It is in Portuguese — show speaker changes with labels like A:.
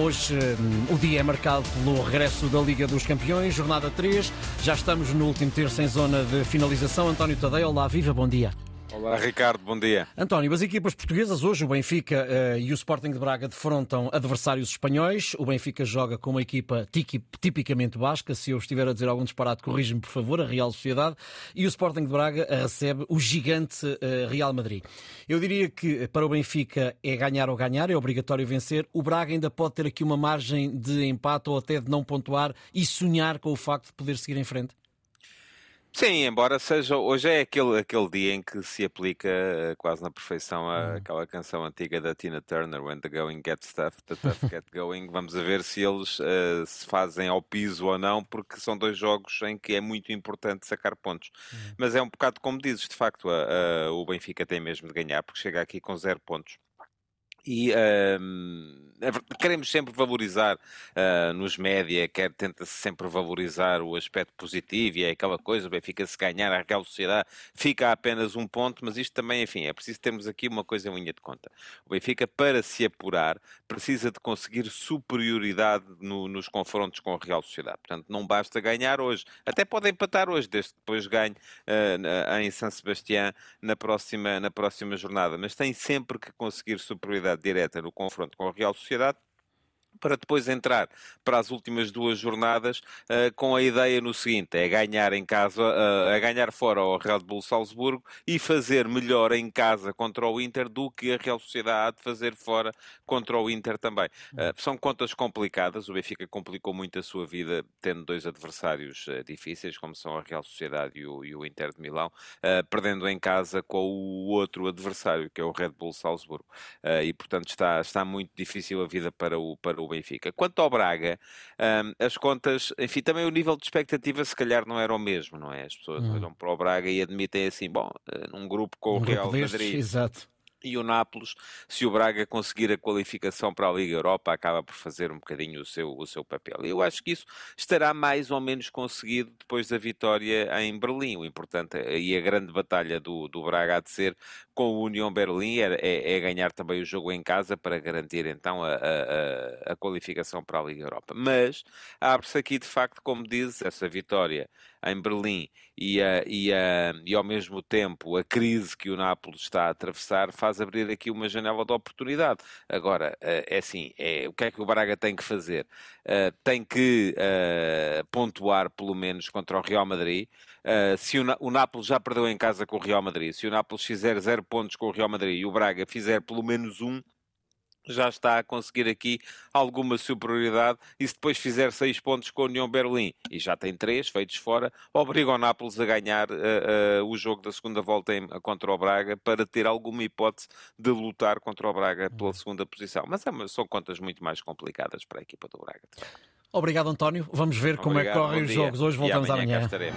A: Hoje hum, o dia é marcado pelo regresso da Liga dos Campeões, jornada 3. Já estamos no último terço em zona de finalização. António Tadeu, olá, viva, bom dia.
B: Olá, Ricardo, bom dia.
A: António, as equipas portuguesas hoje, o Benfica uh, e o Sporting de Braga, defrontam adversários espanhóis. O Benfica joga com uma equipa tipicamente basca. Se eu estiver a dizer algum disparate, corrige-me, por favor, a Real Sociedade. E o Sporting de Braga recebe o gigante uh, Real Madrid. Eu diria que para o Benfica é ganhar ou ganhar, é obrigatório vencer. O Braga ainda pode ter aqui uma margem de empate ou até de não pontuar e sonhar com o facto de poder seguir em frente.
B: Sim, embora seja. Hoje é aquele, aquele dia em que se aplica uh, quase na perfeição a, hum. aquela canção antiga da Tina Turner, When the Going Gets Tough, the Tough Get Going. Vamos a ver se eles uh, se fazem ao piso ou não, porque são dois jogos em que é muito importante sacar pontos. Hum. Mas é um bocado como dizes, de facto, o Benfica tem mesmo de ganhar, porque chega aqui com zero pontos. E uh, queremos sempre valorizar uh, nos média, quer tenta-se sempre valorizar o aspecto positivo e é aquela coisa, o Benfica se ganhar a Real Sociedade fica apenas um ponto, mas isto também, enfim, é preciso termos aqui uma coisa em linha de conta. O Benfica, para se apurar, precisa de conseguir superioridade no, nos confrontos com a Real Sociedade. Portanto, não basta ganhar hoje. Até pode empatar hoje, desde que depois ganhe uh, em São Sebastião na próxima, na próxima jornada. Mas tem sempre que conseguir superioridade direta no confronto com a Real Sociedade para depois entrar para as últimas duas jornadas uh, com a ideia no seguinte, é ganhar em casa, uh, a ganhar fora ao Red Bull Salzburgo e fazer melhor em casa contra o Inter do que a Real Sociedade há de fazer fora contra o Inter também. Uh, são contas complicadas, o Benfica complicou muito a sua vida tendo dois adversários difíceis, como são a Real Sociedade e o, e o Inter de Milão, perdendo em casa com o outro adversário, que é o Red Bull Salzburgo. e, portanto, está, está muito difícil a vida para o, para o Benfica. Quanto ao Braga, um, as contas, enfim, também o nível de expectativa se calhar não era o mesmo, não é? As pessoas hum. olham para o Braga e admitem assim, bom, eh, num grupo com um o Real Madrid.
A: Exato
B: e o Nápoles, se o Braga conseguir a qualificação para a Liga Europa, acaba por fazer um bocadinho o seu, o seu papel. Eu acho que isso estará mais ou menos conseguido depois da vitória em Berlim. O importante e a grande batalha do, do Braga há de ser com o União Berlim é, é, é ganhar também o jogo em casa para garantir então a, a, a qualificação para a Liga Europa. Mas abre-se aqui de facto, como diz, essa vitória em Berlim e, a, e, e ao mesmo tempo a crise que o Nápoles está a atravessar faz abrir aqui uma janela de oportunidade. Agora, eh, é assim, é, o que é que o Braga tem que fazer? Uh, tem que uh, pontuar pelo menos contra o Real Madrid. Uh, se o, o Nápoles já perdeu em casa com o Real Madrid, se o Nápoles fizer zero pontos com o Real Madrid e o Braga fizer pelo menos um, já está a conseguir aqui alguma superioridade e se depois fizer seis pontos com a União Berlim e já tem três feitos fora, obriga o Nápoles a ganhar uh, uh, o jogo da segunda volta em, contra o Braga para ter alguma hipótese de lutar contra o Braga pela segunda posição. Mas é, são contas muito mais complicadas para a equipa do Braga.
A: Obrigado, António. Vamos ver Obrigado, como é que correm os jogos hoje. Voltamos
B: amanhã.
A: amanhã.